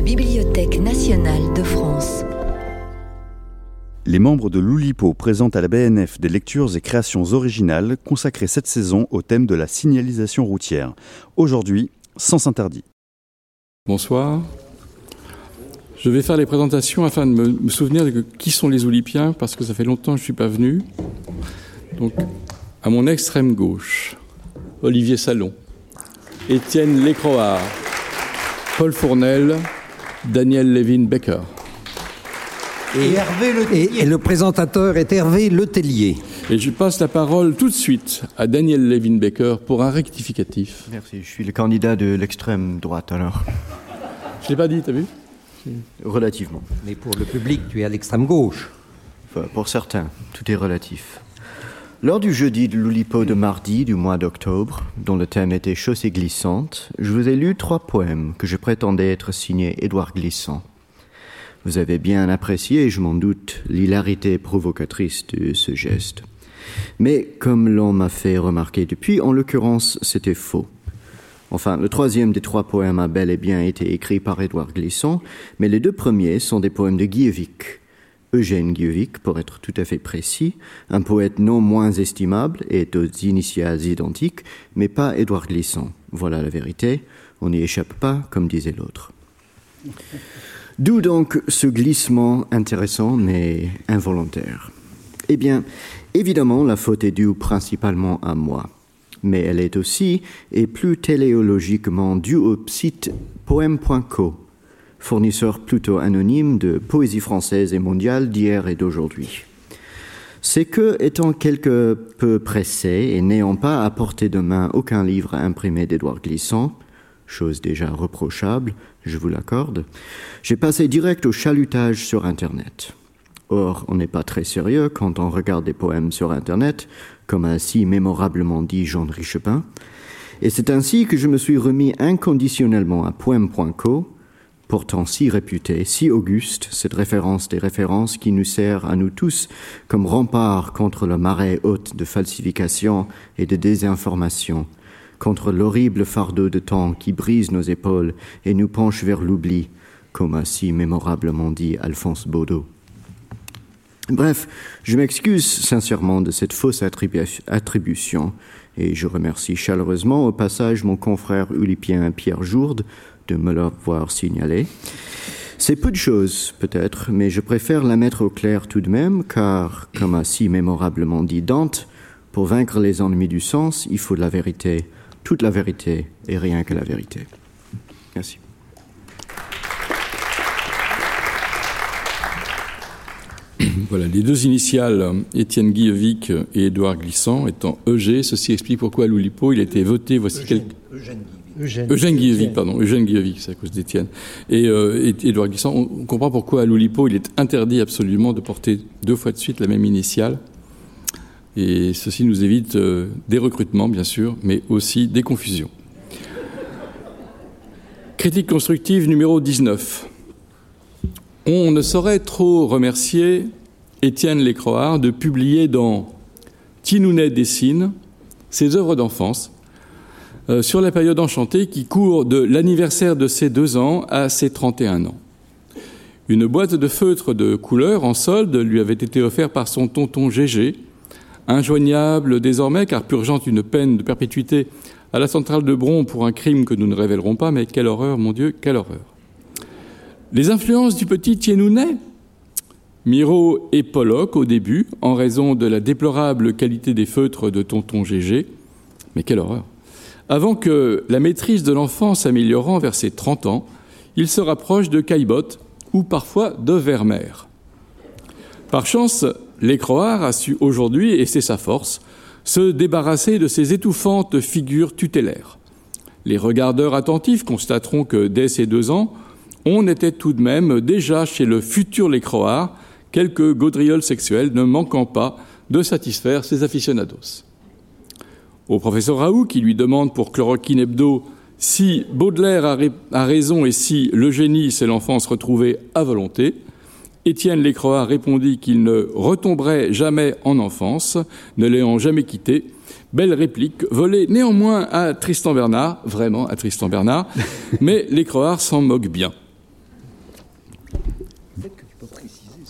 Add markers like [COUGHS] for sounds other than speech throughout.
la Bibliothèque nationale de France. Les membres de l'Oulipo présentent à la BNF des lectures et créations originales consacrées cette saison au thème de la signalisation routière. Aujourd'hui, Sens interdit. Bonsoir. Je vais faire les présentations afin de me, souvenir de qui sont les Oulipiens, parce que ça fait longtemps que je ne suis pas venu. Donc, à mon extrême gauche, Olivier Salon, Étienne Lécroard, Paul Fournel, Daniel Levin Becker. Et, Hervé le, et, le présentateur est Hervé Letellier. Et je passe la parole tout de suite à Daniel Levin Becker pour un rectificatif. Merci, je suis le candidat de l'extrême droite alors. Je l'ai pas dit, t'as vu? Relativement. Mais pour le public, tu es à l'extrême gauche. Enfin, pour certains, tout est relatif. Lors du jeudi de l'Oulipo de mardi du mois d'octobre, dont le thème était chaussée glissante, je vous ai lu trois poèmes que je prétendais être signés Édouard Glissant. Vous avez bien apprécié, je m'en doute, l'hilarité provocatrice de ce geste. Mais comme l'on m'a fait remarquer depuis, en l'occurrence, c'était faux. Enfin, le troisième des trois poèmes a bel et bien été écrit par Édouard Glissant, mais les deux premiers sont des poèmes de Guillevic, Eugène Guyevic, pour être tout à fait précis, un poète non moins estimable et aux initiales identiques, mais pas Édouard Glissant. Voilà la vérité, on n'y échappe pas, comme disait l'autre. D'où donc ce glissement intéressant mais involontaire? Eh bien, évidemment, la faute est due principalement à moi, mais elle est aussi et plus téléologiquement due au site poème.co, fournisseur plutôt anonyme de poésie française et mondiale d'hier et d'aujourd'hui. C'est que, étant quelque peu pressé et n'ayant pas à portée de main aucun livre imprimé d'Édouard Glissant, chose déjà reprochable, je vous l'accorde, j'ai passé direct au chalutage sur Internet. Or, on n'est pas très sérieux quand on regarde des poèmes sur Internet, comme a si mémorablement dit Jean Richepin, et c'est ainsi que je me suis remis inconditionnellement à poème.co, pourtant si réputée, si auguste, cette référence des références qui nous sert à nous tous comme rempart contre le marais haute de falsification et de désinformation, contre l'horrible fardeau de temps qui brise nos épaules et nous penche vers l'oubli, comme a si mémorablement dit Alphonse Baudot. Bref, je m'excuse sincèrement de cette fausse attribution et je remercie chaleureusement au passage mon confrère ulipien Pierre Jourde de me l'avoir signalé. C'est peu de choses, peut-être, mais je préfère la mettre au clair tout de même, car, comme a si mémorablement dit Dante, pour vaincre les ennemis du sens, il faut de la vérité, toute la vérité et rien que la vérité. Merci. [COUGHS] Voilà, les deux initiales, Étienne Guillevic et Édouard Glissant, étant EG, ceci explique pourquoi à l'Oulipo il a été voté, voici quelques... Eugène, Eugène pardon, Eugène Guillevic, c'est à cause d'Étienne. Et, euh, Édouard Glissant, on comprend pourquoi à l'Oulipo, il est interdit absolument de porter deux fois de suite la même initiale. Et ceci nous évite euh, des recrutements, bien sûr, mais aussi des confusions. Critique constructive numéro 19. On ne saurait trop remercier Étienne Lécroard de publier dans Tinounet dessine ses œuvres d'enfance euh, sur la période enchantée qui court de l'anniversaire de ses deux ans à ses 31 ans. Une boîte de feutres de couleur en solde lui avait été offerte par son tonton Gégé, injoignable désormais car purgeant une peine de perpétuité à la centrale de Bron pour un crime que nous ne révélerons pas, mais quelle horreur, mon Dieu, quelle horreur. Les influences du petit Tienounet, Miro et Pollock au début, en raison de la déplorable qualité des feutres de tonton Gégé, mais quelle horreur. Avant que la maîtrise de l'enfant s'améliorant vers ses 30 ans, il se rapproche de Caillebotte ou parfois de Vermeer. Par chance, Lécroard a su aujourd'hui, et c'est sa force, se débarrasser de ces étouffantes figures tutélaires. Les regardeurs attentifs constateront que dès ses deux ans, on était tout de même déjà chez le futur Lécroard quelques gaudrioles sexuelles ne manquant pas de satisfaire ses aficionados au professeur Raoult qui lui demande pour Chloroquine Hebdo si Baudelaire a, raison et si le génie, c'est l'enfance retrouvée à volonté. Étienne Lécroix répondit qu'il ne retomberait jamais en enfance, ne l'ayant jamais quitté. Belle réplique, volée néanmoins à Tristan Bernard, vraiment à Tristan Bernard, [LAUGHS] mais Lécroix s'en moque bien.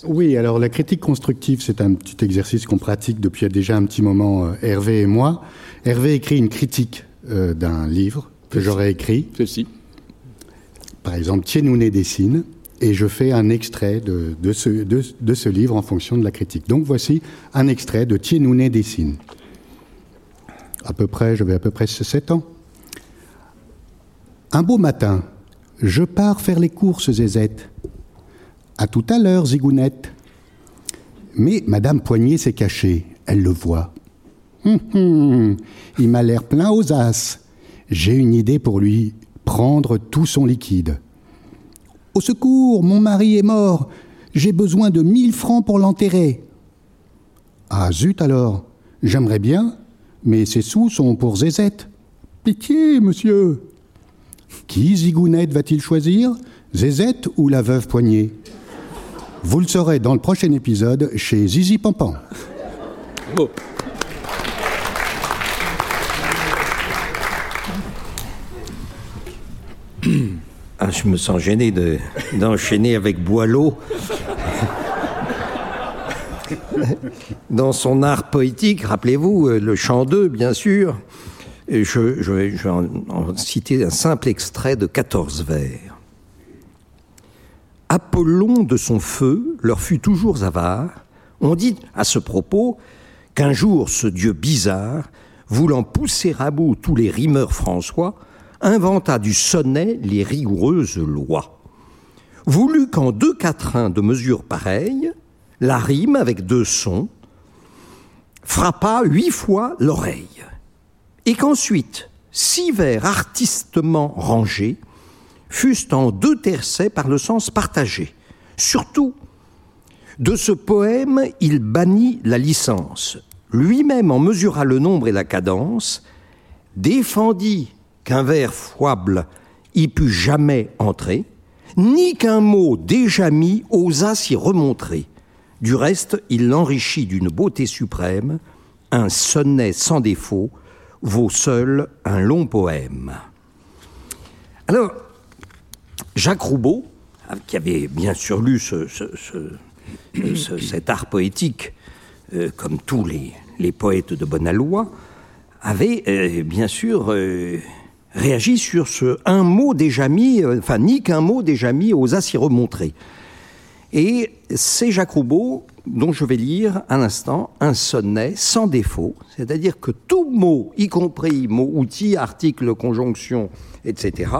Oui, alors la critique constructive, c'est un petit exercice qu'on pratique depuis déjà un petit moment, euh, Hervé et moi. Hervé écrit une critique euh, d'un livre que j'aurais écrit. Ceci. Par exemple, Tienouné dessine, et je fais un extrait de, ce, de, ce, livre en fonction de la critique. Donc voici un extrait de Tienouné dessine. À peu près, j'avais à peu près 7 ans. Un beau matin, je pars faire les courses, Zézette. À tout à l'heure, Zigounette. Mais Madame Poignet s'est cachée. Elle le voit. Hum, hum, il m'a l'air plein aux as. J'ai une idée pour lui prendre tout son liquide. Au secours, mon mari est mort. J'ai besoin de mille francs pour l'enterrer. Ah zut alors, j'aimerais bien, mais ces sous sont pour Zézette. Pitié, monsieur. Qui Zigounette va-t-il choisir Zézette ou la veuve Poignée vous le saurez dans le prochain épisode chez Zizi Pampan. Ah, je me sens gêné d'enchaîner avec Boileau. Dans son art poétique, rappelez-vous, euh, le chant 2, bien sûr, je, je vais en citer un simple extrait de 14 vers. Apollon de son feu leur fut toujours avare. On dit à ce propos qu'un jour ce dieu bizarre, voulant pousser à bout tous les rimeurs François, inventa du sonnet les rigoureuses lois. Voulut qu'en deux quatrains de mesure pareille, la rime avec deux sons frappa huit fois l'oreille, et qu'ensuite, six vers artistement rangés, fussent en deux tercets par le sens partagé. Surtout, de ce poème, il bannit la licence. Lui-même en mesura le nombre et la cadence, défendit qu'un vers foible y pût jamais entrer, ni qu'un mot déjà mis osa s'y remontrer. Du reste, il l'enrichit d'une beauté suprême, un sonnet sans défaut vaut seul un long poème. Alors, Jacques Roubaud, qui avait bien sûr lu cet art poétique, euh, comme tous les, poètes de bonne aloi, avait euh, bien sûr euh, réagi sur ce un mot déjà mis, enfin ni qu'un mot déjà mis osa s'y remontrer. Et c'est Jacques Roubaud dont je vais lire un instant un sonnet sans défaut, c'est-à-dire que tout mot, y compris mot, outil, article, conjonction, etc.,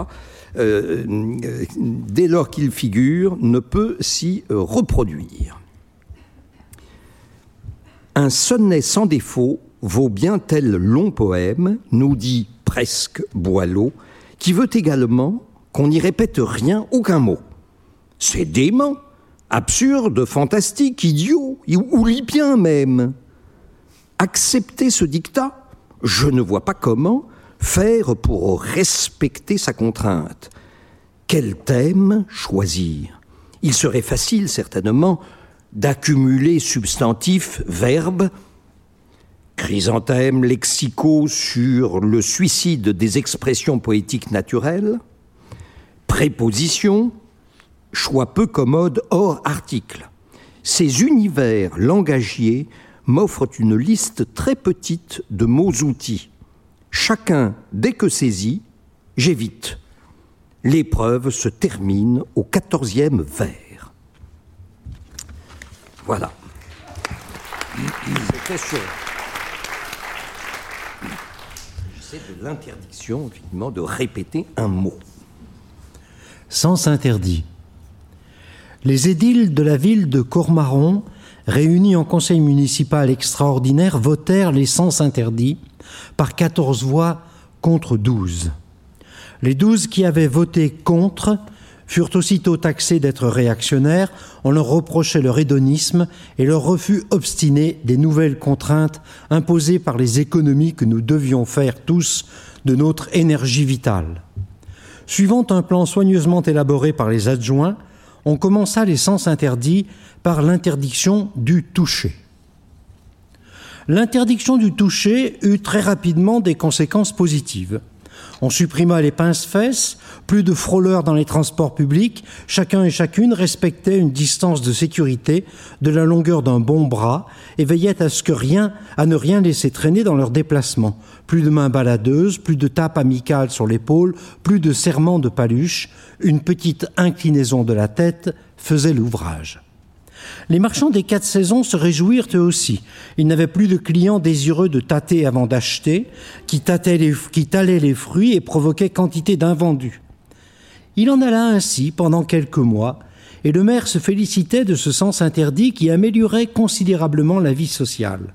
euh, euh, dès lors qu'il figure, ne peut s'y euh, reproduire. Un sonnet sans défaut vaut bien tel long poème, nous dit presque Boileau, qui veut également qu'on n'y répète rien, aucun mot. C'est dément, absurde, fantastique, idiot, ou lipien même. Accepter ce dictat, je ne vois pas comment, faire pour respecter sa contrainte Quel thème choisir? Il serait facile, certainement, d'accumuler substantifs, verbes, chrysanthèmes lexicaux sur le suicide des expressions poétiques naturelles, prépositions, choix peu commodes hors article. Ces univers langagiers m'offrent une liste très petite de mots-outils Chacun, dès que saisi, j'évite. L'épreuve se termine au quatorzième vers. Voilà. De l'interdiction, de répéter un mot. Sens interdit. Les édiles de la ville de Cormaron, réunis en conseil municipal extraordinaire, votèrent les sens interdits par 14 voix contre 12. Les 12 qui avaient voté contre furent aussitôt taxés d'être réactionnaires, on leur reprochait leur hédonisme et leur refus obstiné des nouvelles contraintes imposées par les économies que nous devions faire tous de notre énergie vitale. Suivant un plan soigneusement élaboré par les adjoints, on commença les sens interdits par l'interdiction du toucher. L'interdiction du toucher eut très rapidement des conséquences positives. On supprima les pince-fesses, plus de frôleurs dans les transports publics, chacun et chacune respectait une distance de sécurité de la longueur d'un bon bras et veillait à ce que rien, à ne rien laisser traîner dans leurs déplacements. Plus de mains baladeuses, plus de tapes amicales sur l'épaule, plus de serments de paluche, une petite inclinaison de la tête faisait l'ouvrage. Les marchands des quatre saisons se réjouirent eux aussi. Ils n'avaient plus de clients désireux de tâter avant d'acheter, qui, talaient les fruits et provoquaient quantité d'invendus. Il en alla ainsi pendant quelques mois, et le maire se félicitait de ce sens interdit qui améliorait considérablement la vie sociale.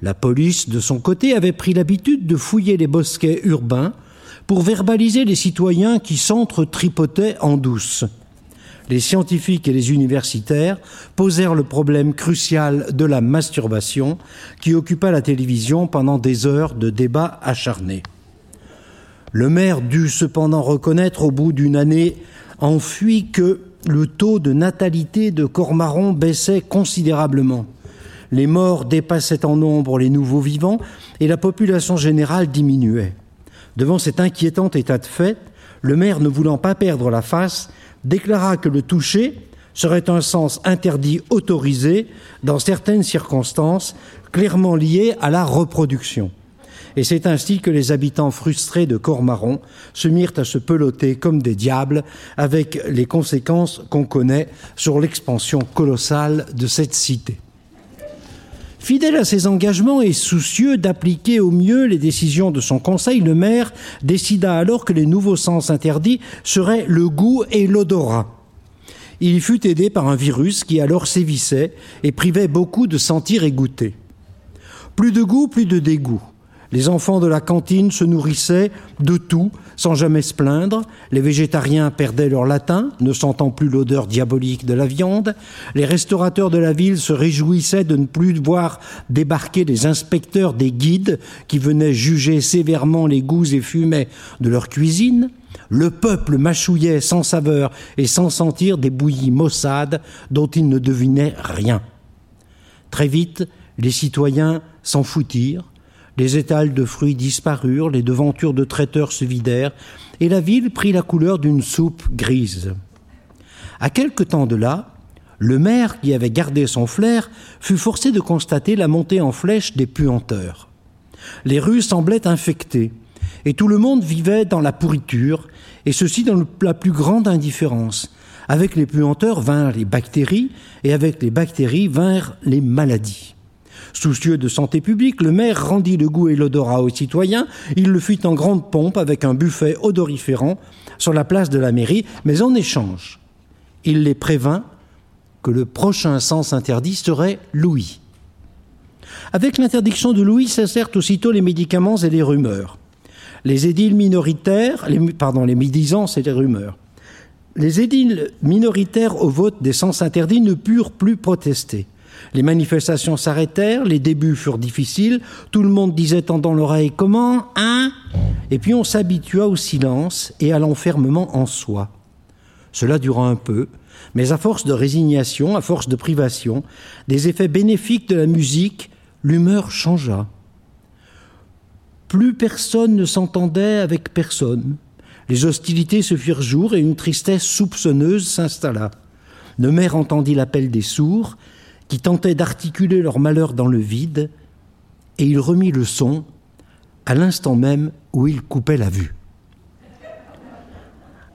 La police, de son côté, avait pris l'habitude de fouiller les bosquets urbains pour verbaliser les citoyens qui s'entre-tripotaient en douce les scientifiques et les universitaires posèrent le problème crucial de la masturbation qui occupa la télévision pendant des heures de débats acharnés. Le maire dut cependant reconnaître au bout d'une année enfui que le taux de natalité de Cormaron baissait considérablement. Les morts dépassaient en nombre les nouveaux vivants et la population générale diminuait. Devant cet inquiétant état de fait, le maire, ne voulant pas perdre la face, déclara que le toucher serait un sens interdit autorisé dans certaines circonstances clairement liées à la reproduction. Et c'est ainsi que les habitants frustrés de Cormaron se mirent à se peloter comme des diables, avec les conséquences qu'on connaît sur l'expansion colossale de cette cité. Fidèle à ses engagements et soucieux d'appliquer au mieux les décisions de son conseil, le maire décida alors que les nouveaux sens interdits seraient le goût et l'odorat. Il fut aidé par un virus qui alors sévissait et privait beaucoup de sentir et goûter. Plus de goût, plus de dégoût. Les enfants de la cantine se nourrissaient de tout, sans jamais se plaindre. Les végétariens perdaient leur latin, ne sentant plus l'odeur diabolique de la viande. Les restaurateurs de la ville se réjouissaient de ne plus voir débarquer les inspecteurs des guides qui venaient juger sévèrement les goûts et fumets de leur cuisine. Le peuple mâchouillait sans saveur et sans sentir des bouillies maussades dont il ne devinait rien. Très vite, les citoyens s'en foutirent, les étals de fruits disparurent, les devantures de traiteurs se vidèrent, et la ville prit la couleur d'une soupe grise. À quelque temps de là, le maire, qui avait gardé son flair, fut forcé de constater la montée en flèche des puanteurs. Les rues semblaient infectées, et tout le monde vivait dans la pourriture, et ceci dans la plus grande indifférence. Avec les puanteurs vinrent les bactéries, et avec les bactéries vinrent les maladies. Soucieux de santé publique, le maire rendit le goût et l'odorat aux citoyens. Il le fit en grande pompe avec un buffet odoriférant sur la place de la mairie, mais en échange, il les prévint que le prochain sens interdit serait Louis. Avec l'interdiction de Louis cessèrent aussitôt les médicaments et les rumeurs. Les édiles minoritaires, pardon, les médisances et les rumeurs. Les édiles minoritaires au vote des sens interdits ne purent plus protester. Les manifestations s'arrêtèrent, les débuts furent difficiles, tout le monde disait tendant l'oreille comment Hein? Et puis on s'habitua au silence et à l'enfermement en soi. Cela dura un peu, mais à force de résignation, à force de privation, des effets bénéfiques de la musique, l'humeur changea. Plus personne ne s'entendait avec personne. Les hostilités se firent jour et une tristesse soupçonneuse s'installa. Le maire entendit l'appel des sourds qui tentaient d'articuler leur malheur dans le vide, et il remit le son à l'instant même où il coupait la vue.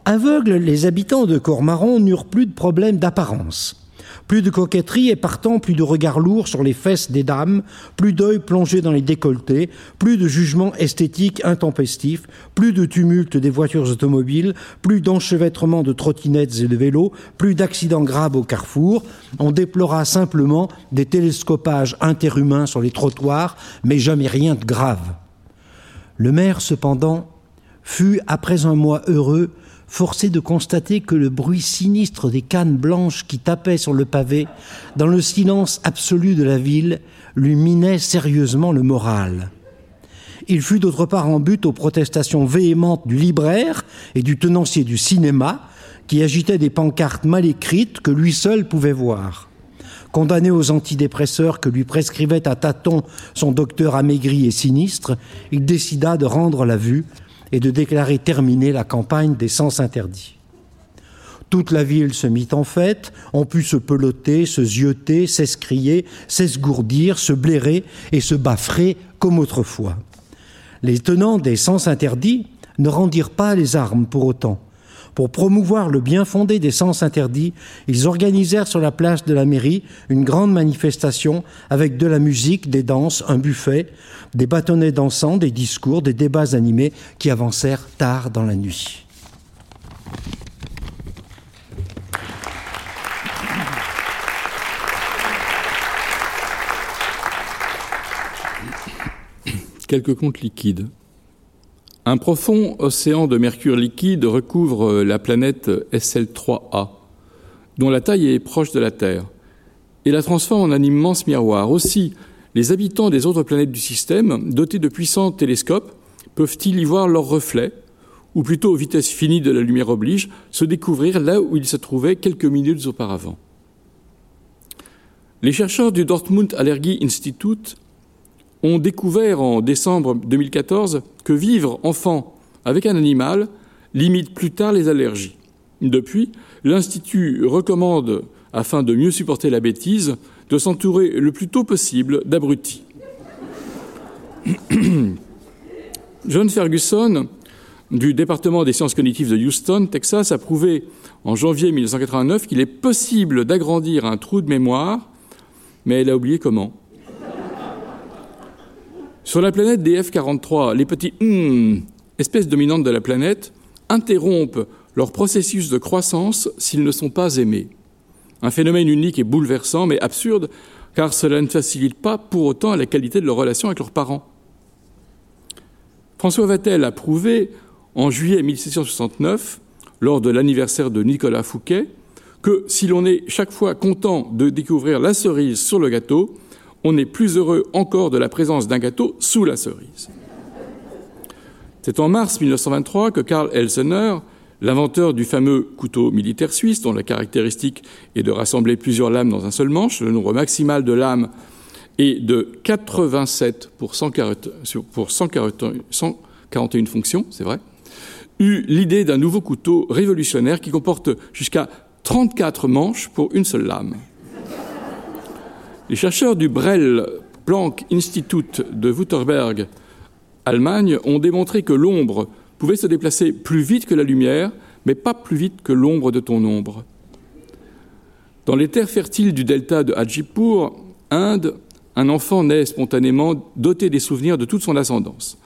Aveugles, les habitants de Cormaron n'eurent plus de problème d'apparence. Plus de coquetterie et partant plus de regards lourds sur les fesses des dames, plus d'œil plongé dans les décolletés, plus de jugements esthétiques intempestifs, plus de tumulte des voitures automobiles, plus d'enchevêtrement de trottinettes et de vélos, plus d'accidents graves au carrefour. On déplora simplement des télescopages interhumains sur les trottoirs, mais jamais rien de grave. Le maire, cependant, fut, après un mois heureux, forcé de constater que le bruit sinistre des cannes blanches qui tapaient sur le pavé, dans le silence absolu de la ville, lui minait sérieusement le moral. Il fut d'autre part en but aux protestations véhémentes du libraire et du tenancier du cinéma, qui agitaient des pancartes mal écrites que lui seul pouvait voir. Condamné aux antidépresseurs que lui prescrivait à tâtons son docteur amaigri et sinistre, il décida de rendre la vue et de déclarer terminée la campagne des sens interdits. Toute la ville se mit en fête, on put se peloter, se zioter, s'escrier, s'esgourdir, se blairer et se baffrer comme autrefois. Les tenants des sens interdits ne rendirent pas les armes pour autant. Pour promouvoir le bien fondé des sens interdits, ils organisèrent sur la place de la mairie une grande manifestation avec de la musique, des danses, un buffet, des bâtonnets dansants, des discours, des débats animés qui avancèrent tard dans la nuit. Quelques comptes liquides. Un profond océan de mercure liquide recouvre la planète SL3A, dont la taille est proche de la Terre, et la transforme en un immense miroir. Aussi, les habitants des autres planètes du système, dotés de puissants télescopes, peuvent-ils y voir leurs reflets, ou plutôt, vitesse finie de la lumière oblige, se découvrir là où ils se trouvaient quelques minutes auparavant? Les chercheurs du Dortmund Allergie Institute ont découvert en décembre 2014 que vivre enfant avec un animal limite plus tard les allergies. Depuis, l'Institut recommande, afin de mieux supporter la bêtise, de s'entourer le plus tôt possible d'abrutis. [COUGHS] John Ferguson, du département des sciences cognitives de Houston, Texas, a prouvé en janvier 1989 qu'il est possible d'agrandir un trou de mémoire, mais elle a oublié comment. Sur la planète DF43, les petits hmm, espèces dominantes de la planète, interrompent leur processus de croissance s'ils ne sont pas aimés. Un phénomène unique et bouleversant, mais absurde, car cela ne facilite pas pour autant la qualité de leur relation avec leurs parents. François Vatel a prouvé en juillet 1769, lors de l'anniversaire de Nicolas Fouquet, que si l'on est chaque fois content de découvrir la cerise sur le gâteau, on est plus heureux encore de la présence d'un gâteau sous la cerise. C'est en mars 1923 que Karl Elsener, l'inventeur du fameux couteau militaire suisse, dont la caractéristique est de rassembler plusieurs lames dans un seul manche, le nombre maximal de lames est de 87 pour 141 fonctions, c'est vrai, eut l'idée d'un nouveau couteau révolutionnaire qui comporte jusqu'à 34 manches pour une seule lame. Les chercheurs du Brell Planck Institute de Württemberg, Allemagne, ont démontré que l'ombre pouvait se déplacer plus vite que la lumière, mais pas plus vite que l'ombre de ton ombre. Dans les terres fertiles du delta de Hajipur, Inde, un enfant naît spontanément doté des souvenirs de toute son ascendance.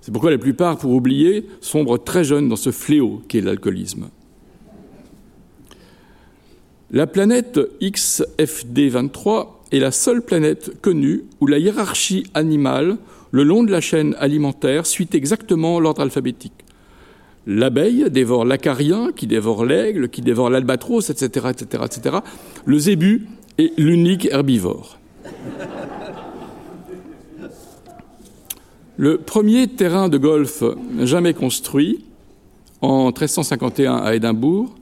C'est pourquoi la plupart, pour oublier, sombrent très jeunes dans ce fléau qu'est l'alcoolisme. La planète XFD23 est la seule planète connue où la hiérarchie animale, le long de la chaîne alimentaire, suit exactement l'ordre alphabétique. L'abeille dévore l'acarien, qui dévore l'aigle, qui dévore l'albatros, etc., etc., etc. Le zébu est l'unique herbivore. Le premier terrain de golf jamais construit, en 1351 à Édimbourg,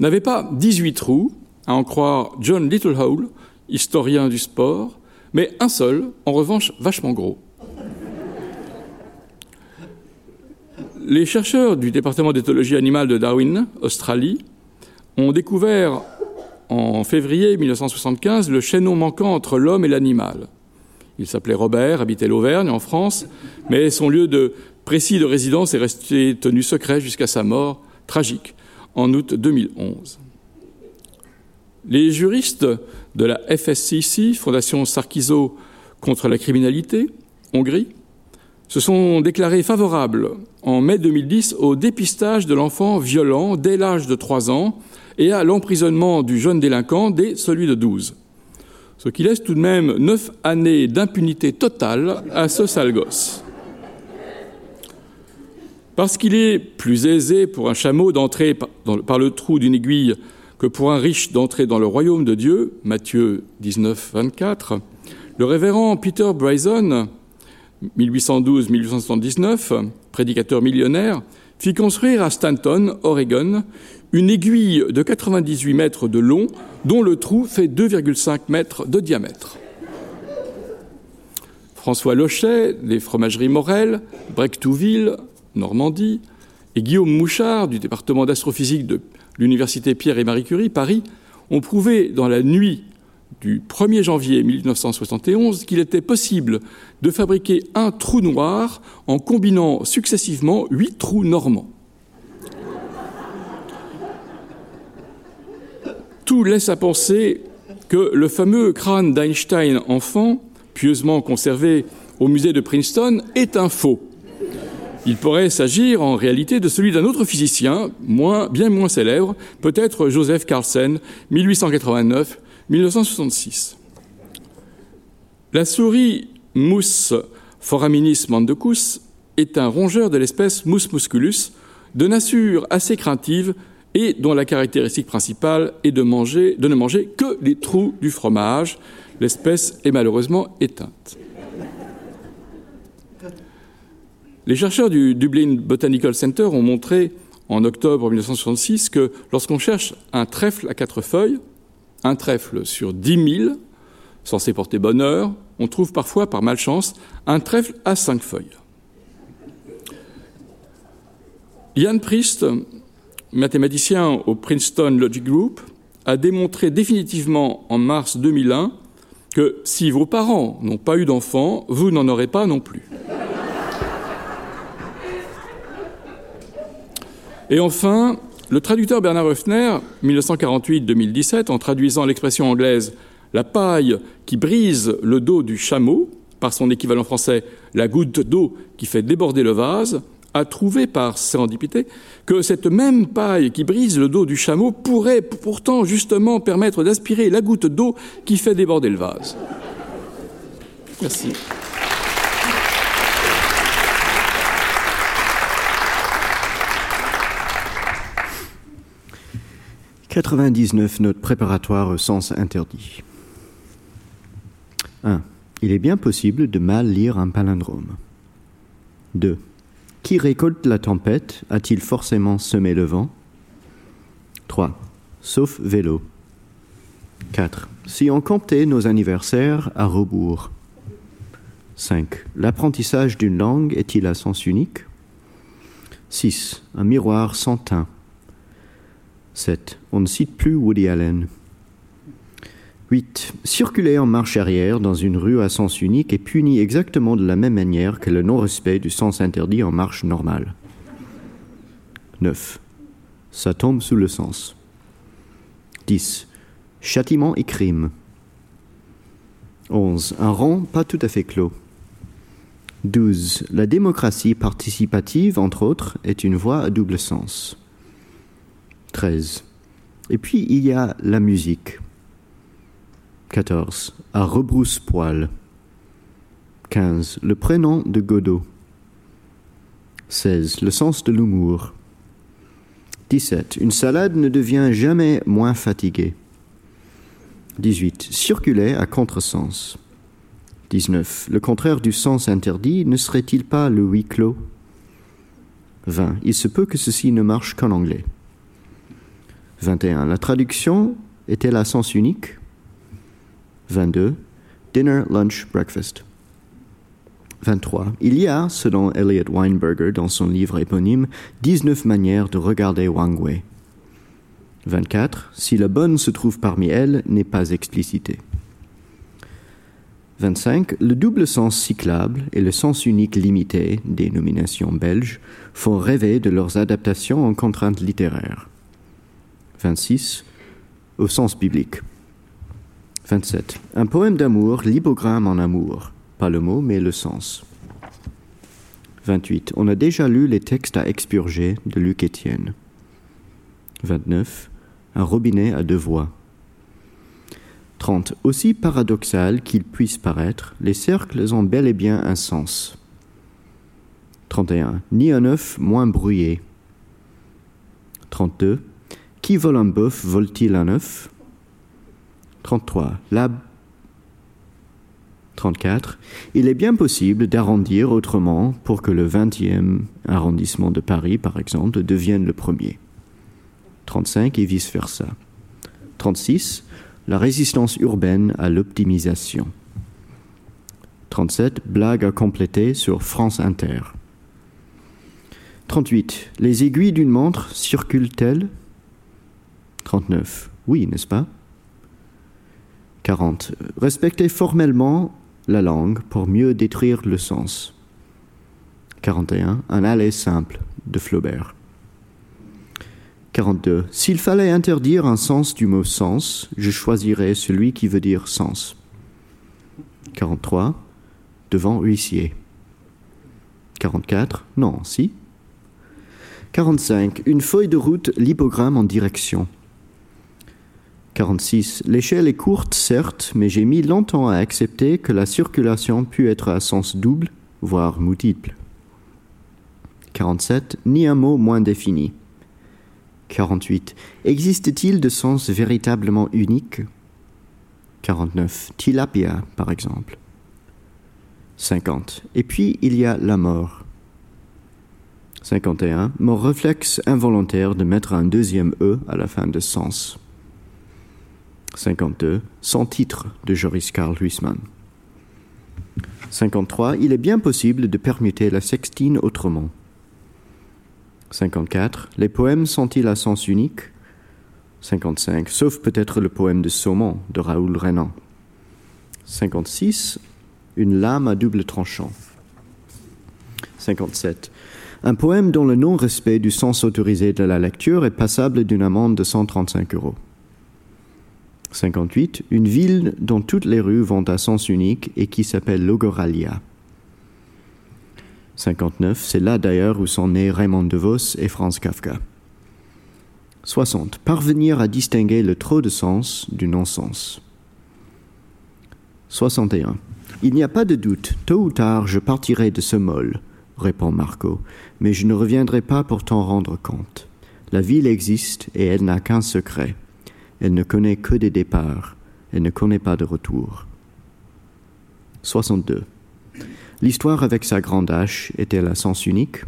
n'avait pas 18 trous, à en croire John Littlehole, historien du sport, mais un seul, en revanche vachement gros. Les chercheurs du département d'éthologie animale de Darwin, Australie, ont découvert en février 1975 le chaînon manquant entre l'homme et l'animal. Il s'appelait Robert, habitait l'Auvergne en France, mais son lieu de précis de résidence est resté tenu secret jusqu'à sa mort tragique en août 2011. Les juristes de la FSCC, Fondation Sarkizo contre la criminalité, Hongrie, se sont déclarés favorables en mai 2010 au dépistage de l'enfant violent dès l'âge de 3 ans et à l'emprisonnement du jeune délinquant dès celui de 12. Ce qui laisse tout de même 9 années d'impunité totale à ce sale gosse. Parce qu'il est plus aisé pour un chameau d'entrer par le trou d'une aiguille que pour un riche d'entrer dans le royaume de Dieu, Matthieu 19, 24, le révérend Peter Bryson, 1812-1879, prédicateur millionnaire, fit construire à Stanton, Oregon, une aiguille de 98 mètres de long dont le trou fait 2,5 mètres de diamètre. François Lochet, des fromageries Morel, Brectouville, Normandie, et Guillaume Mouchard, du département d'astrophysique de l'Université Pierre et Marie Curie, Paris, ont prouvé dans la nuit du 1er janvier 1971 qu'il était possible de fabriquer un trou noir en combinant successivement huit trous normands. Tout laisse à penser que le fameux crâne d'Einstein enfant, pieusement conservé au musée de Princeton, est un faux. Il pourrait s'agir en réalité de celui d'un autre physicien, bien moins célèbre, peut-être Joseph Carlsen, 1889-1966. La souris Mus foraminis mandecus est un rongeur de l'espèce Mus musculus, de nature assez craintive et dont la caractéristique principale est de, manger, de ne manger que les trous du fromage. L'espèce est malheureusement éteinte. Les chercheurs du Dublin Botanical Center ont montré en octobre 1966 que lorsqu'on cherche un trèfle à quatre feuilles, un trèfle sur dix mille, censé porter bonheur, on trouve parfois, par malchance, un trèfle à cinq feuilles. Ian Priest, mathématicien au Princeton Logic Group, a démontré définitivement en mars 2001 que si vos parents n'ont pas eu d'enfants, vous n'en aurez pas non plus. Et enfin, le traducteur Bernard Höfner, 1948-2017, en traduisant l'expression anglaise la paille qui brise le dos du chameau, par son équivalent français la goutte d'eau qui fait déborder le vase, a trouvé par sérendipité que cette même paille qui brise le dos du chameau pourrait pourtant justement permettre d'aspirer la goutte d'eau qui fait déborder le vase. Merci. 99 notes préparatoires au sens interdit. 1. Il est bien possible de mal lire un palindrome. 2. Qui récolte la tempête a-t-il forcément semé le vent? 3. Sauf vélo. 4. Si on comptait nos anniversaires à rebours. 5. L'apprentissage d'une langue est-il à sens unique? 6. Un miroir sans teint. 7. On ne cite plus Woody Allen. 8. Circuler en marche arrière dans une rue à sens unique est puni exactement de la même manière que le non-respect du sens interdit en marche normale. 9. Ça tombe sous le sens. 10. Châtiment et crime. 11. Un rang pas tout à fait clos. 12. La démocratie participative, entre autres, est une voie à double sens. 13. Et puis il y a la musique. 14. À rebrousse-poil. 15. Le prénom de Godot. 16. Le sens de l'humour. 17. Une salade ne devient jamais moins fatiguée. 18. Circuler à contresens. 19. Le contraire du sens interdit ne serait-il pas le huis clos? 20. Il se peut que ceci ne marche qu'en anglais. 21. La traduction est-elle à sens unique 22. Dinner, lunch, breakfast. 23. Il y a, selon Elliot Weinberger dans son livre éponyme, 19 manières de regarder Wang Wei. 24. Si la bonne se trouve parmi elles, n'est pas explicitée. 25. Le double sens cyclable et le sens unique limité, dénomination belge, font rêver de leurs adaptations en contraintes littéraires. 26, au sens biblique. 27. Un poème d'amour, l'hypogramme en amour. Pas le mot, mais le sens. 28. On a déjà lu les textes à expurger de Luc Étienne. 29. Un robinet à deux voix. 30. Aussi paradoxal qu'il puisse paraître, les cercles ont bel et bien un sens. 31. Ni un œuf moins brouillé. 32. Qui vole un bœuf vole-t-il un œuf? 33. Lab 34. Il est bien possible d'arrondir autrement pour que le 20e arrondissement de Paris, par exemple, devienne le premier. 35 et vice-versa. 36. La résistance urbaine à l'optimisation. 37. Blague à compléter sur France Inter. 38. Les aiguilles d'une montre circulent-elles? 39. Oui, n'est-ce pas? 40. Respectez formellement la langue pour mieux détruire le sens. 41. Un aller simple de Flaubert. 42. S'il fallait interdire un sens du mot sens, je choisirais celui qui veut dire sens. 43. Devant huissier. 44. Non, si. 45. Une feuille de route, l'hypogramme en direction. 46. L'échelle est courte, certes, mais j'ai mis longtemps à accepter que la circulation pût être à sens double, voire multiple. 47. Ni un mot moins défini. 48. Existe-t-il de sens véritablement unique? 49. Tilapia, par exemple. 50. Et puis il y a la mort. 51. Mon réflexe involontaire de mettre un deuxième E à la fin de sens. 52. Sans titre de Joris Karl Huysman. 53. Il est bien possible de permuter la sextine autrement. 54. Les poèmes sont-ils à sens unique? 55. Sauf peut-être le poème de Saumon de Raoul Renan. 56. Une lame à double tranchant. 57. Un poème dont le non-respect du sens autorisé de la lecture est passable d'une amende de 135 euros. 58. Une ville dont toutes les rues vont à sens unique et qui s'appelle Logoralia. 59. C'est là d'ailleurs où sont nés Raymond DeVos et Franz Kafka. 60. Parvenir à distinguer le trop de sens du non-sens. 61. Il n'y a pas de doute, tôt ou tard je partirai de ce môle, répond Marco, mais je ne reviendrai pas pour t'en rendre compte. La ville existe et elle n'a qu'un secret. Elle ne connaît que des départs, elle ne connaît pas de retour. 62. L'histoire avec sa grande hache est-elle à sens unique?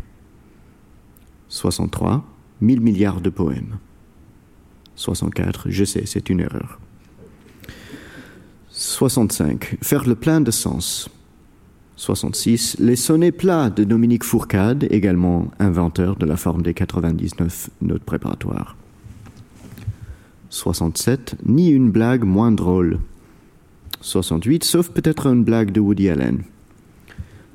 63. Mille milliards de poèmes. 64. Je sais, c'est une erreur. 65. Faire le plein de sens. 66. Les sonnets plats de Dominique Fourcade, également inventeur de la forme des 99 notes préparatoires. 67. Ni une blague moins drôle. 68. Sauf peut-être une blague de Woody Allen.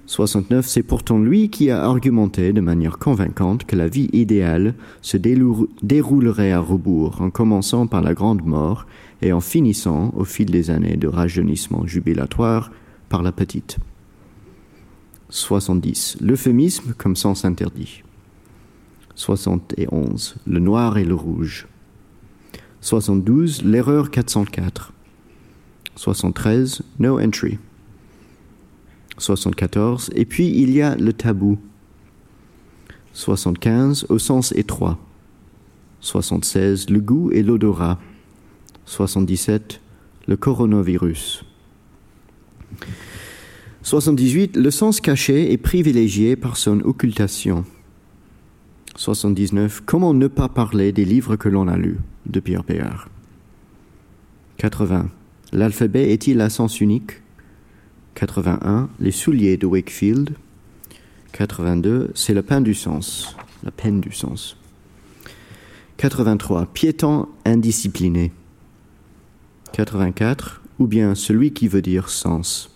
69, c'est pourtant lui qui a argumenté de manière convaincante que la vie idéale se déroulerait à rebours, en commençant par la grande mort et en finissant, au fil des années de rajeunissement jubilatoire, par la petite. 70. L'euphémisme comme sens interdit. 71. Le noir et le rouge. 72. L'erreur 404. 73. No entry. 74. Et puis il y a le tabou. 75. Au sens étroit. 76. Le goût et l'odorat. 77. Le coronavirus. 78. Le sens caché est privilégié par son occultation. 79. Comment ne pas parler des livres que l'on a lus de Pierre Péard. 80. L'alphabet est-il à sens unique? 81, les souliers de Wakefield. 82, c'est le pain du sens, la peine du sens. 83, piéton indiscipliné. 84, ou bien celui qui veut dire sens.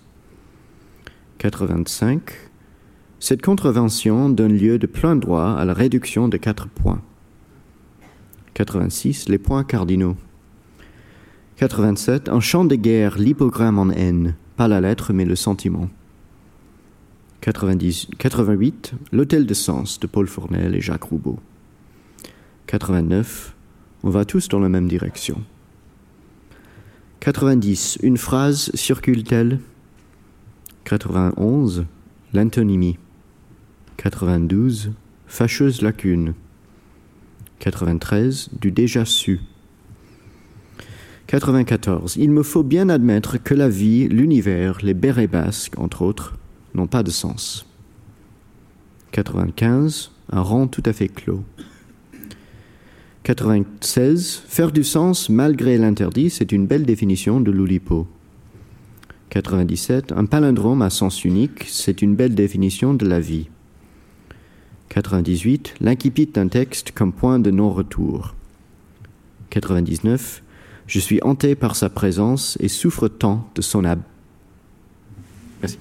85, cette contravention donne lieu de plein droit à la réduction de 4 points. 86, les points cardinaux. 87, un champ de guerre, l'hypogramme en haine pas la lettre, mais le sentiment. 90, 88, L'Hôtel de Sens de Paul Fournel et Jacques Roubaud. 89, on va tous dans la même direction. 90, une phrase circule-t-elle? 91, l'antonymie. 92, fâcheuse lacune. 93, du déjà su. 94. Il me faut bien admettre que la vie, l'univers, les bérets basques, entre autres, n'ont pas de sens. 95. Un rang tout à fait clos. 96. Faire du sens malgré l'interdit, c'est une belle définition de l'Oulipo. 97. Un palindrome à sens unique, c'est une belle définition de la vie. 98. L'incipit d'un texte comme point de non-retour. 99. Je suis hanté par sa présence et souffre tant de son ab. Merci.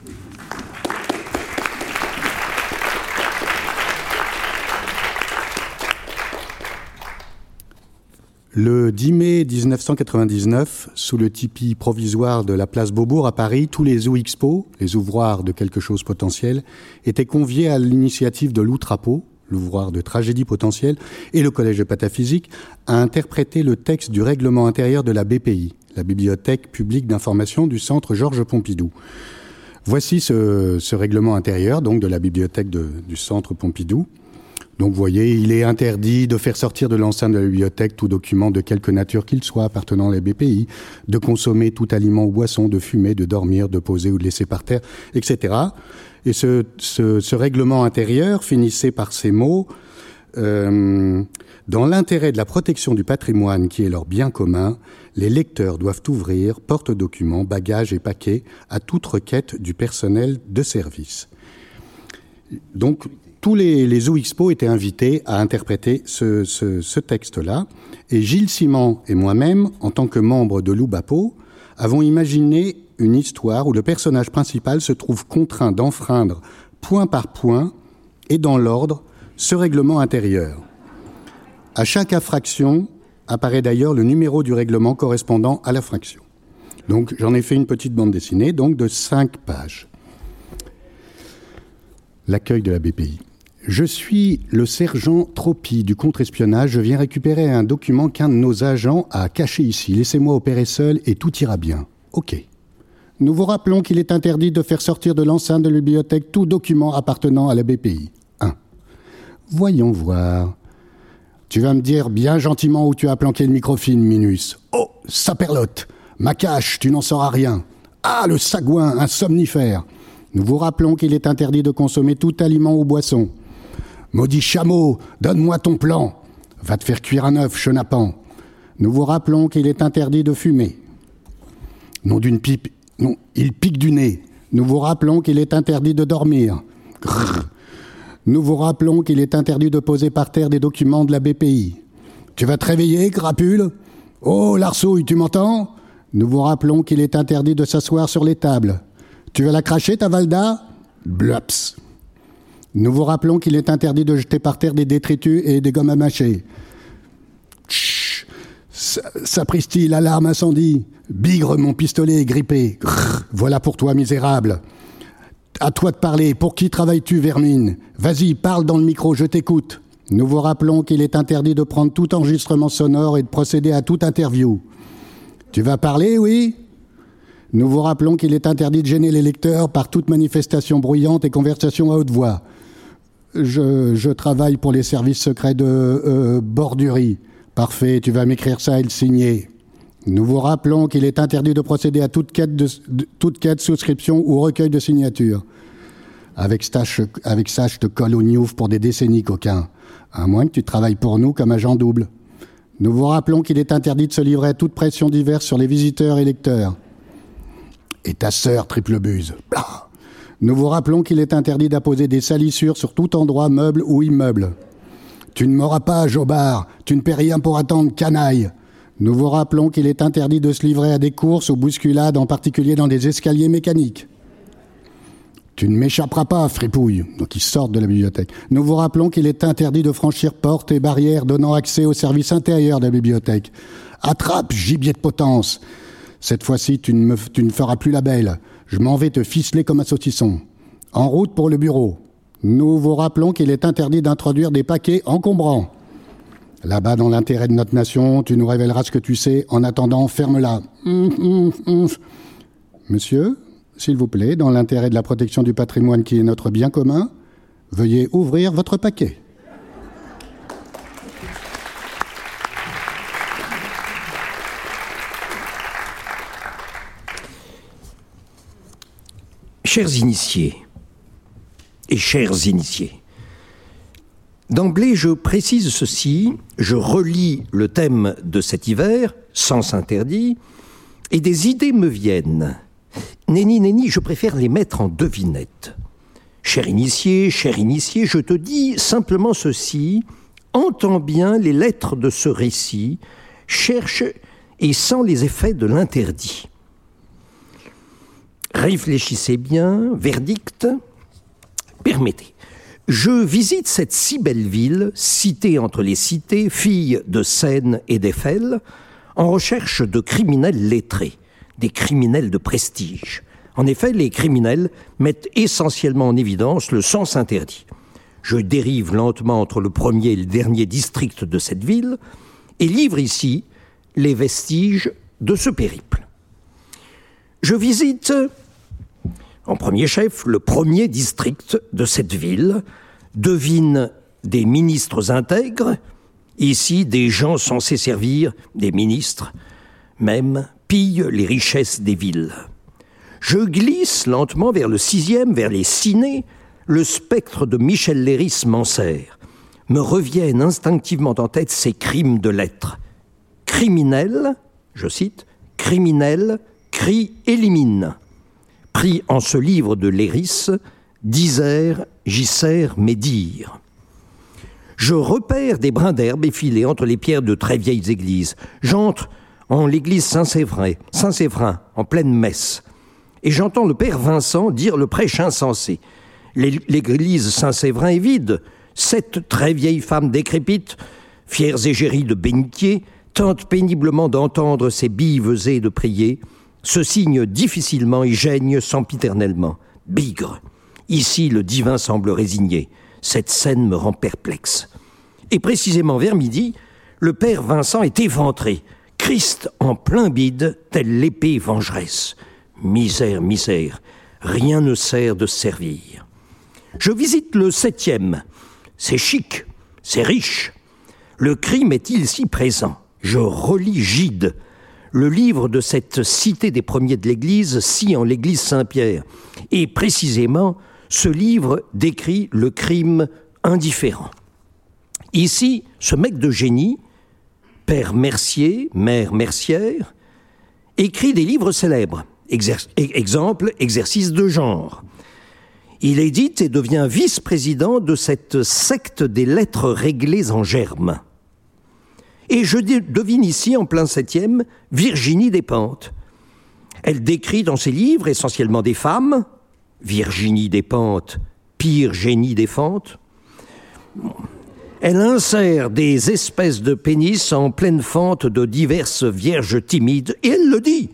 Le 10 mai 1999, sous le tipi provisoire de la place Beaubourg à Paris, tous les OXPO, les ouvroirs de quelque chose potentiel, étaient conviés à l'initiative de l'Outrapo, l'ouvroir de tragédie potentielle, et le Collège de pataphysique, à interpréter le texte du règlement intérieur de la BPI, la Bibliothèque publique d'information du Centre Georges Pompidou. Voici ce, règlement intérieur, donc de la bibliothèque du Centre Pompidou. Donc vous voyez, il est interdit de faire sortir de l'enceinte de la bibliothèque tout document de quelque nature qu'il soit appartenant à la BPI, de consommer tout aliment ou boisson, de fumer, de dormir, de poser ou de laisser par terre, etc. Et ce, règlement intérieur finissait par ces mots euh, Dans l'intérêt de la protection du patrimoine qui est leur bien commun, les lecteurs doivent ouvrir porte-documents, bagages et paquets à toute requête du personnel de service. Donc, tous les, les OXPO étaient invités à interpréter ce, texte-là. Et Gilles Simon et moi-même, en tant que membres de l'UBAPO, avons imaginé une histoire où le personnage principal se trouve contraint d'enfreindre point par point et dans l'ordre ce règlement intérieur. À chaque infraction apparaît d'ailleurs le numéro du règlement correspondant à l'infraction. Donc j'en ai fait une petite bande dessinée, donc de cinq pages. L'accueil de la BPI. Je suis le sergent Tropi du contre-espionnage. Je viens récupérer un document qu'un de nos agents a caché ici. Laissez-moi opérer seul et tout ira bien. OK. Nous vous rappelons qu'il est interdit de faire sortir de l'enceinte de la bibliothèque tout document appartenant à la BPI. 1. Voyons voir. Tu vas me dire bien gentiment où tu as planqué le microfilm, Minus. Oh, saperlotte Ma cache, tu n'en sauras rien. Ah, le sagouin, un somnifère Nous vous rappelons qu'il est interdit de consommer tout aliment ou boisson. Maudit chameau, donne-moi ton plan. Va te faire cuire un œuf, chenapan. Nous vous rappelons qu'il est interdit de fumer. Non d'une pipe, non, il pique du nez. Nous vous rappelons qu'il est interdit de dormir. Nous vous rappelons qu'il est interdit de poser par terre des documents de la BPI. Tu vas te réveiller, crapule? Oh, Larsouille, tu m'entends? Nous vous rappelons qu'il est interdit de s'asseoir sur les tables. Tu vas la cracher, ta Valda? Blops. Nous vous rappelons qu'il est interdit de jeter par terre des détritus et des gommes à mâcher. Chut Sapristi, l'alarme incendie. Bigre, mon pistolet est grippé. Voilà pour toi, misérable. À toi de parler. Pour qui travailles-tu, Vermine? Vas-y, parle dans le micro, je t'écoute. Nous vous rappelons qu'il est interdit de prendre tout enregistrement sonore et de procéder à toute interview. Tu vas parler, oui? Nous vous rappelons qu'il est interdit de gêner les lecteurs par toute manifestation bruyante et conversation à haute voix. Je, je travaille pour les services secrets de euh, Bordurie. Parfait, tu vas m'écrire ça et le signer. Nous vous rappelons qu'il est interdit de procéder à toute quête, de, toute quête, souscription ou recueil de signatures. Avec avec ça, je te colle au niouf pour des décennies, coquin. À moins que tu travailles pour nous comme agent double. Nous vous rappelons qu'il est interdit de se livrer à toute pression diverse sur les visiteurs et lecteurs. Et ta sœur, triple buse. Nous vous rappelons qu'il est interdit d'apposer des salissures sur tout endroit, meuble ou immeuble. Tu ne m'auras pas, Jobard. Tu ne paies rien pour attendre, canaille. Nous vous rappelons qu'il est interdit de se livrer à des courses ou bousculades, en particulier dans des escaliers mécaniques. Tu ne m'échapperas pas, fripouille. Donc ils sortent de la bibliothèque. Nous vous rappelons qu'il est interdit de franchir portes et barrières donnant accès au service intérieur de la bibliothèque. Attrape, gibier de potence. Cette fois-ci, tu, ne me, tu ne feras plus la belle. Je m'en vais te ficeler comme un saucisson. En route pour le bureau. Nous vous rappelons qu'il est interdit d'introduire des paquets encombrants. Là-bas, dans l'intérêt de notre nation, tu nous révéleras ce que tu sais. En attendant, ferme-la. [LAUGHS] Monsieur, s'il vous plaît, dans l'intérêt de la protection du patrimoine qui est notre bien commun, veuillez ouvrir votre paquet. Chers initiés et chers initiés, D'emblée, je précise ceci, je relis le thème de cet hiver, sens interdit, et des idées me viennent. Nenni, nenni, je préfère les mettre en devinette. Cher initié, cher initié, je te dis simplement ceci, entends bien les lettres de ce récit, cherche et sens les effets de l'interdit. Réfléchissez bien, verdict, permettez. Je visite cette si belle ville, cité entre les cités, fille de Seine et d'Eiffel, en recherche de criminels lettrés, des criminels de prestige. En effet, les criminels mettent essentiellement en évidence le sens interdit. Je dérive lentement entre le premier et le dernier district de cette ville et livre ici les vestiges de ce périple. Je visite en premier chef le premier district de cette ville, devine des ministres intègres, ici des gens censés servir des ministres, même pillent les richesses des villes. Je glisse lentement vers le sixième, vers les ciné, le spectre de Michel Léris m'en Me reviennent instinctivement en tête ces crimes de lettres. Criminel, je cite, criminel, crie, élimine pris en ce livre de Léris, Disère, Gisère, Médire. Je repère des brins d'herbe effilés entre les pierres de très vieilles églises. J'entre en l'église Saint-Séverin, Saint-Séverin, en pleine messe. Et j'entends le père Vincent dire le prêche insensé. L'église Saint-Séverin est vide. Sept très vieilles femmes décrépites, fières égéries de bénitier, tentent péniblement d'entendre ces bivesées de prier se signe difficilement et gêne sempiternellement. Bigre. Ici, le divin semble résigné. Cette scène me rend perplexe. Et précisément vers midi, le père Vincent est éventré. Christ en plein bide, telle l'épée vengeresse. Misère, misère, rien ne sert de servir. Je visite le septième. C'est chic, c'est riche. Le crime est-il si présent? Je relis Gide, le livre de cette cité des premiers de l'Église, si en l'Église Saint-Pierre. Et précisément, ce livre décrit le crime indifférent. Ici, ce mec de génie, père Mercier, mère Mercière, écrit des livres célèbres. exemple, exercice de genre. Il édite et devient vice-président de cette secte des lettres réglées en germe. Et je devine ici, en plein septième, Virginie Despentes. Elle décrit dans ses livres essentiellement des femmes, Virginie Despentes, pire génie des fentes. Elle insère des espèces de pénis en pleine fente de diverses vierges timides, et elle le dit.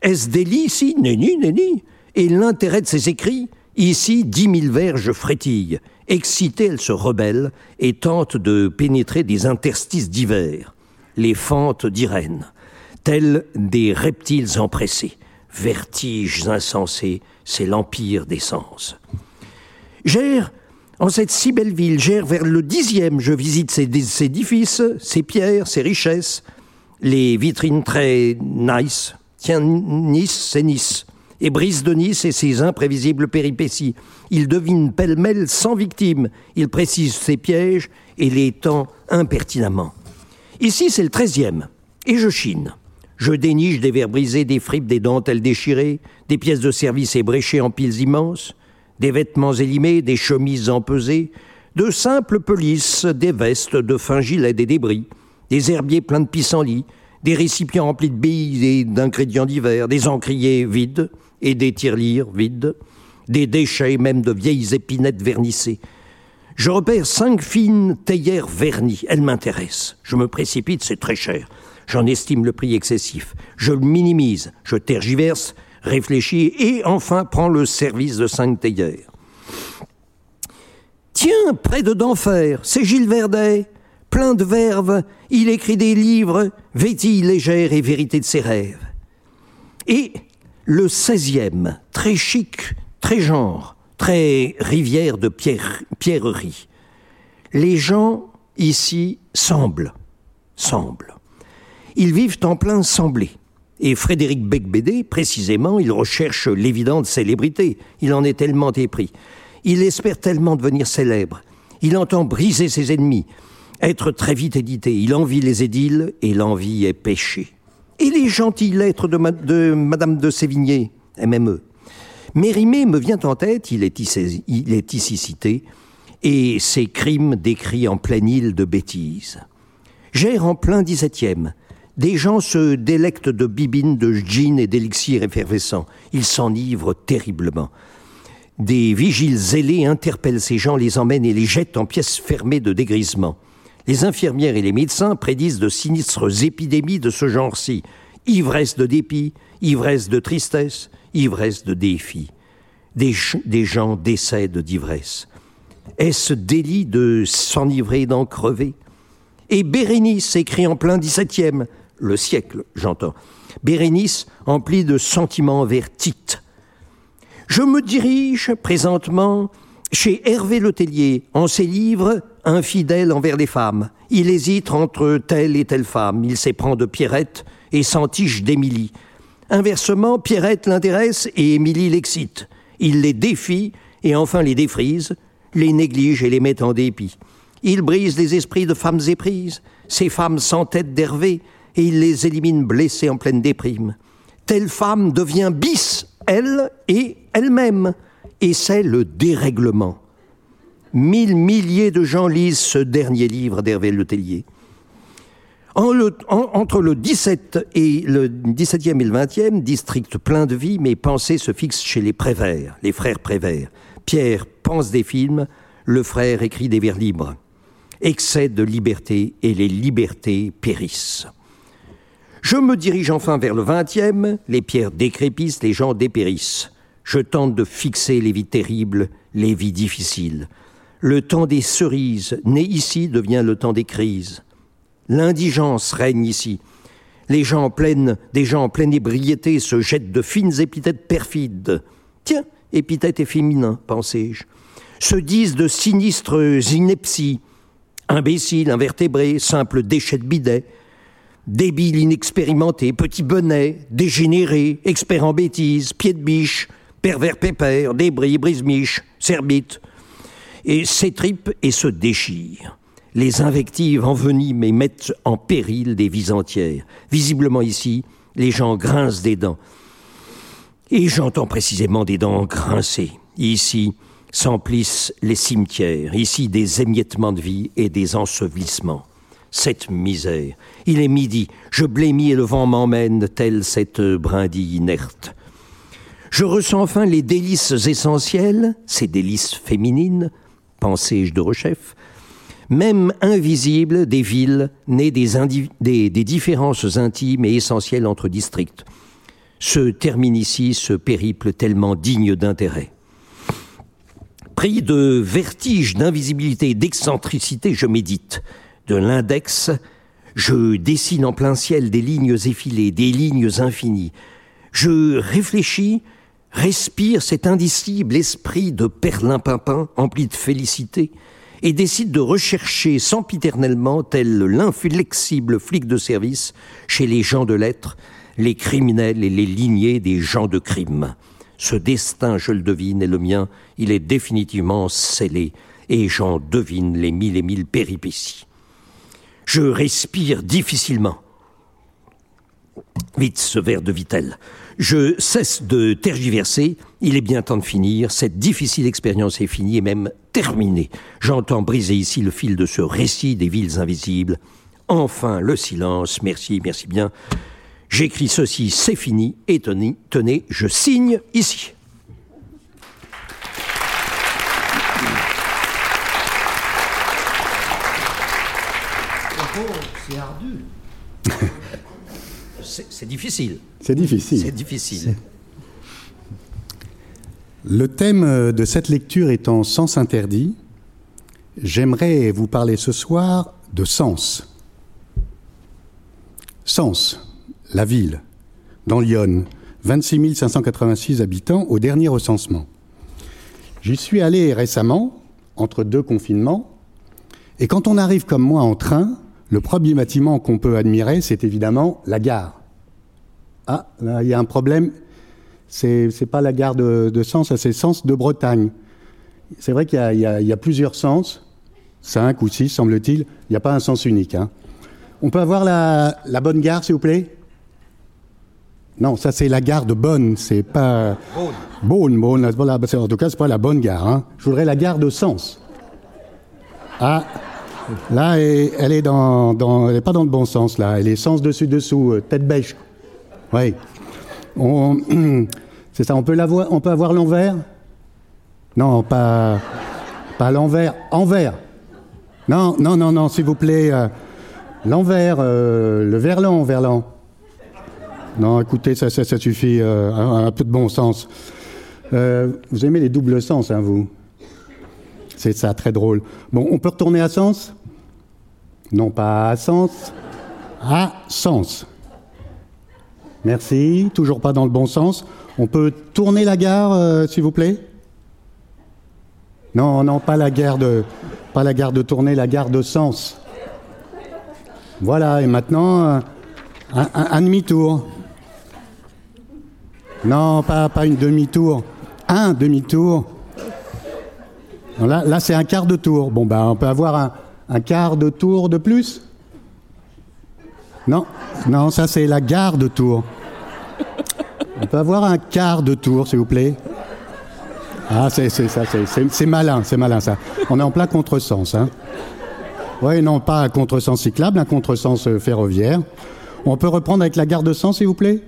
Est-ce délit ici? Nenni, nenni. Et l'intérêt de ses écrits? Ici, dix mille verges frétillent. Excitée, elle se rebelle et tente de pénétrer des interstices divers, les fentes d'Irène, tels des reptiles empressés. Vertiges insensés, c'est l'empire des sens. Gère, en cette si belle ville, gère vers le dixième, je visite ses, édifices, ses pierres, ses richesses, les vitrines très nice. Tiens, Nice, c'est Nice et brise de Nice et ses imprévisibles péripéties. Il devine pêle-mêle sans victime, il précise ses pièges et les tend impertinemment. Ici, c'est le treizième, et je chine. Je déniche des verres brisés, des fripes, des dentelles déchirées, des pièces de service ébréchées en piles immenses, des vêtements élimés, des chemises empesées, de simples pelisses, des vestes, de fins gilets, des débris, des herbiers pleins de pissenlits, des récipients remplis de billes et d'ingrédients divers, des encriers vides, et des tirelires vides, des déchets même de vieilles épinettes vernissées. Je repère cinq fines théières vernies. Elles m'intéressent. Je me précipite, c'est très cher. J'en estime le prix excessif. Je le minimise. Je tergiverse, réfléchis et enfin prends le service de cinq théières. Tiens, près de d'enfer, c'est Gilles Verdet. Plein de verve, il écrit des livres, vêtilles légères et vérité de ses rêves. Et le 16e, très chic, très genre, très rivière de pierrerie. Les gens ici semblent, semblent. Ils vivent en plein semblé. Et Frédéric Becbédé, précisément, il recherche l'évidente célébrité. Il en est tellement épris. Il espère tellement devenir célèbre. Il entend briser ses ennemis, être très vite édité. Il envie les édiles et l'envie est péché et les gentilles lettres de, Madame de Sévigné, MME. Mérimée me vient en tête, il est ici, cité, et ses crimes décrits en pleine île de bêtises. Gère en plein XVIIe. Des gens se délectent de bibines, de gin et d'élixirs effervescents. Ils s'enivrent terriblement. Des vigiles zélés interpellent ces gens, les emmènent et les jettent en pièces fermées de dégrisement. Les infirmières et les médecins prédisent de sinistres épidémies de ce genre-ci. Ivresse de dépit, ivresse de tristesse, ivresse de défi. Des, gens décèdent d'ivresse. Est-ce délit de s'enivrer d'en crever? Et Bérénice écrit en plein XVIIe, le siècle, j'entends. Bérénice empli de sentiments envers Tite je me dirige présentement chez Hervé Letellier en ses livres Infidèle envers les femmes. Il hésite entre telle et telle femme. Il s'éprend de Pierrette et s'entiche d'Émilie. Inversement, Pierrette l'intéresse et Émilie l'excite. Il les défie et enfin les défrise, les néglige et les met en dépit. Il brise les esprits de femmes éprises, ces femmes sans tête d'Hervé, et il les élimine blessées en pleine déprime. Telle femme devient bis elle et elle-même. Et c'est le dérèglement. Mille milliers de gens lisent ce dernier livre d'Hervé Letellier. En entre le 17 et le 17e et le 20e, district plein de vie, mes pensées se fixent chez les Prévert, les frères Prévert. Pierre pense des films, le frère écrit des vers libres. Excès de liberté et les libertés périssent. Je me dirige enfin vers le vingtième, les pierres décrépissent, les gens dépérissent. Je tente de fixer les vies terribles, les vies difficiles. Le temps des cerises, né ici, devient le temps des crises. L'indigence règne ici. Les gens en des gens en pleine ébriété se jettent de fines épithètes perfides. Tiens, épithètes féminins, pensai-je. Se disent de sinistres inepties. Imbéciles, invertébrés, simples déchets de bidet débile inexpérimenté, petit bonnet, dégénéré, expert en bêtises, pied de biche, pervers pépère, débris, brise-miche, cerbite, et s'étripe et se déchire. Les invectives enveniment et mettent en péril des vies entières. Visiblement ici, les gens grincent des dents. Et j'entends précisément des dents grincées. Ici s'emplissent les cimetières, ici des émiettements de vie et des ensevelissements cette misère. Il est midi, je blémis et le vent m'emmène, telle cette brindille inerte. Je ressens enfin les délices essentielles, ces délices féminines, pensais-je de rechef, même invisibles des villes, nées des différences intimes et essentielles entre districts. Se termine ici ce périple tellement digne d'intérêt. Pris de vertige, d'invisibilité, d'excentricité, je médite de l'index, je dessine en plein ciel des lignes effilées, des lignes infinies. Je réfléchis, respire cet indicible esprit de perlimpinpin empli de félicité, et décide de rechercher sempiternellement, tel l'inflexible flic de service, chez les gens de lettres, les criminels et les lignées des gens de crime. Ce destin, je le devine, est le mien, il est définitivement scellé, et j'en devine les mille et mille péripéties. Je respire difficilement. Vite ce verre de Vitel. Je cesse de tergiverser. Il est bien temps de finir. Cette difficile expérience est finie et même terminée. J'entends briser ici le fil de ce récit des villes invisibles. Enfin, le silence. Merci, merci bien. J'écris ceci, c'est fini. Et tenez, tenez, je signe ici. c'est ardu. [LAUGHS] c'est difficile. C'est difficile. C'est difficile. Le thème de cette lecture étant sens interdit, j'aimerais vous parler ce soir de Sens. Sens, la ville, dans Lyon, 26 586 habitants au dernier recensement. J'y suis allé récemment, entre deux confinements, et quand on arrive comme moi en train, le premier bâtiment qu'on peut admirer, c'est évidemment la gare. Ah, là, il y a un problème. C'est n'est pas la gare de, Sens, c'est Sens de Bretagne. C'est vrai qu'il y, a plusieurs sens, cinq ou six, semble-t-il. Il n'y a pas un sens unique. Hein. On peut avoir la, bonne gare, s'il vous plaît? Non, ça c'est la gare de Bonne, c'est pas. Bonne. Bonne, Bonne. En tout cas, c'est pas la bonne gare. Hein. Je voudrais la gare de Sens. Ah, là, elle est dans, pas dans le bon sens là. Elle est sens dessus dessous, euh, tête bêche. Oui. [CLEARS THROAT] C'est ça. On peut avoir l'envers? Non, pas, l'envers. Envers. Non, non, non, non, s'il vous plaît. Euh, l'envers, euh, le verlan, verlan. Non, écoutez, ça, ça, suffit. un, peu de bon sens. vous aimez les doubles sens, hein, vous? C'est ça, très drôle. Bon, on peut retourner à Sens? Non, pas à Sens. À Sens. Merci, toujours pas dans le bon sens. On peut tourner la gare, euh, s'il vous plaît? Non, non, pas la gare de, pas la gare de tourner, la gare de Sens. Voilà, et maintenant, euh, un, demi-tour. Non, pas, pas une demi-tour. Un demi-tour. Là, c'est un quart de tour. Bon, ben, on peut avoir un, quart de tour de plus? Non, non, ça c'est la gare de tour. On peut avoir un quart de tour, s'il vous plaît? Ah, c'est ça, c'est malin, c'est malin ça. On est en plein contresens. Hein. Oui, non, pas un contresens cyclable, un contresens euh, ferroviaire. On peut reprendre avec la gare de sens, s'il vous plaît?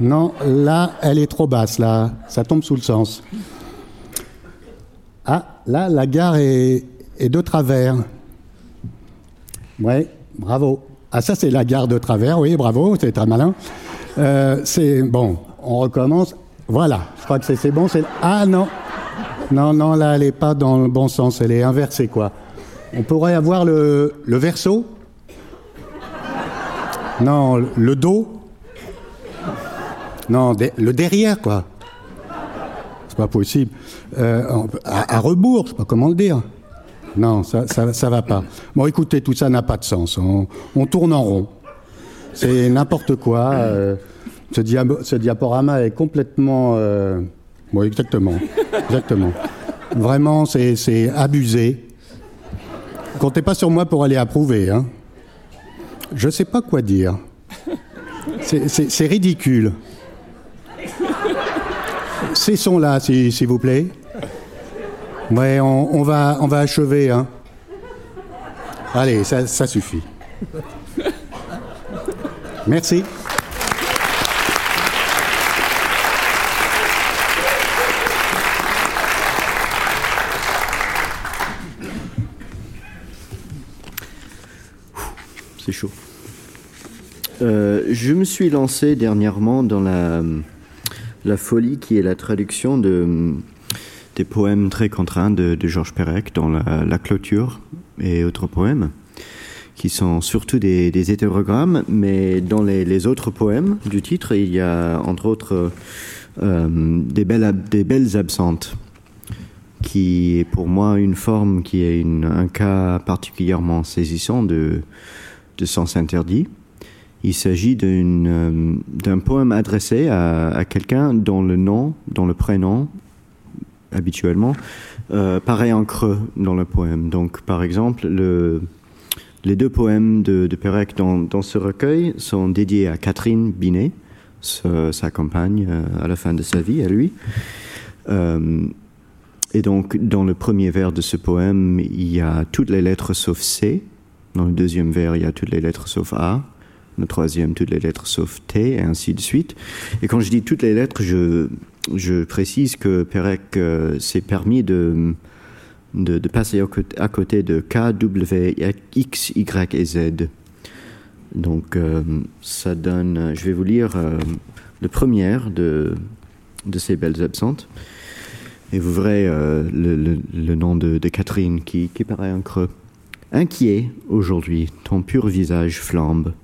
Non, là, elle est trop basse, là. Ça tombe sous le sens. Ah, là, la gare est, de travers. Oui, bravo. Ah, ça, c'est la gare de travers, oui, bravo, c'est très malin. Euh, c'est bon, on recommence. Voilà, je crois que c'est bon. Ah non, non, non, là, elle n'est pas dans le bon sens, elle est inversée, quoi. On pourrait avoir le, le verso? Non, le dos Non, le derrière, quoi pas possible. Euh, à, rebours, je sais pas comment le dire. Non, ça, ça, va pas. Bon, écoutez, tout ça n'a pas de sens. On, tourne en rond. C'est n'importe quoi. Euh, ce, diaporama est complètement. Euh, exactement. Exactement. Vraiment, c'est abusé. Comptez pas sur moi pour aller approuver. Hein. Je sais pas quoi dire. C'est ridicule. Cessons-là, s'il vous plaît. Ouais, on, va, on va achever. Hein. Allez, ça suffit. Merci. C'est chaud. Euh, je me suis lancé dernièrement dans la folie, qui est la traduction de, des poèmes très contraints de, Georges Perec dans la, clôture et autres poèmes, qui sont surtout des, hétérogrammes, mais dans les, autres poèmes du titre, il y a entre autres euh, des, belles, des absentes qui est pour moi une forme qui est un cas particulièrement saisissant de, de sens interdit. Il s'agit euh, d'un poème adressé à, quelqu'un dont le nom, dont le prénom, habituellement, euh, paraît en creux dans le poème. Donc, par exemple, le, les deux poèmes de, de Pérec dans, dans, ce recueil sont dédiés à Catherine Binet, sa, compagne euh, à la fin de sa vie, à lui. et donc, dans le premier vers de ce poème, il y a toutes les lettres sauf C. Dans le deuxième vers, il y a toutes les lettres sauf A le troisième toutes les lettres sauf T, et ainsi de suite. Et quand je dis toutes les lettres, je, précise que Perec euh, s'est permis de, de, passer à côté de K, W, X, Y et Z. Donc euh, ça donne, je vais vous lire euh, le premier de, de ces belles absentes. Et vous verrez le, le, nom de, de Catherine qui, qui paraît un creux. Inquiet aujourd'hui, ton pur visage flambe.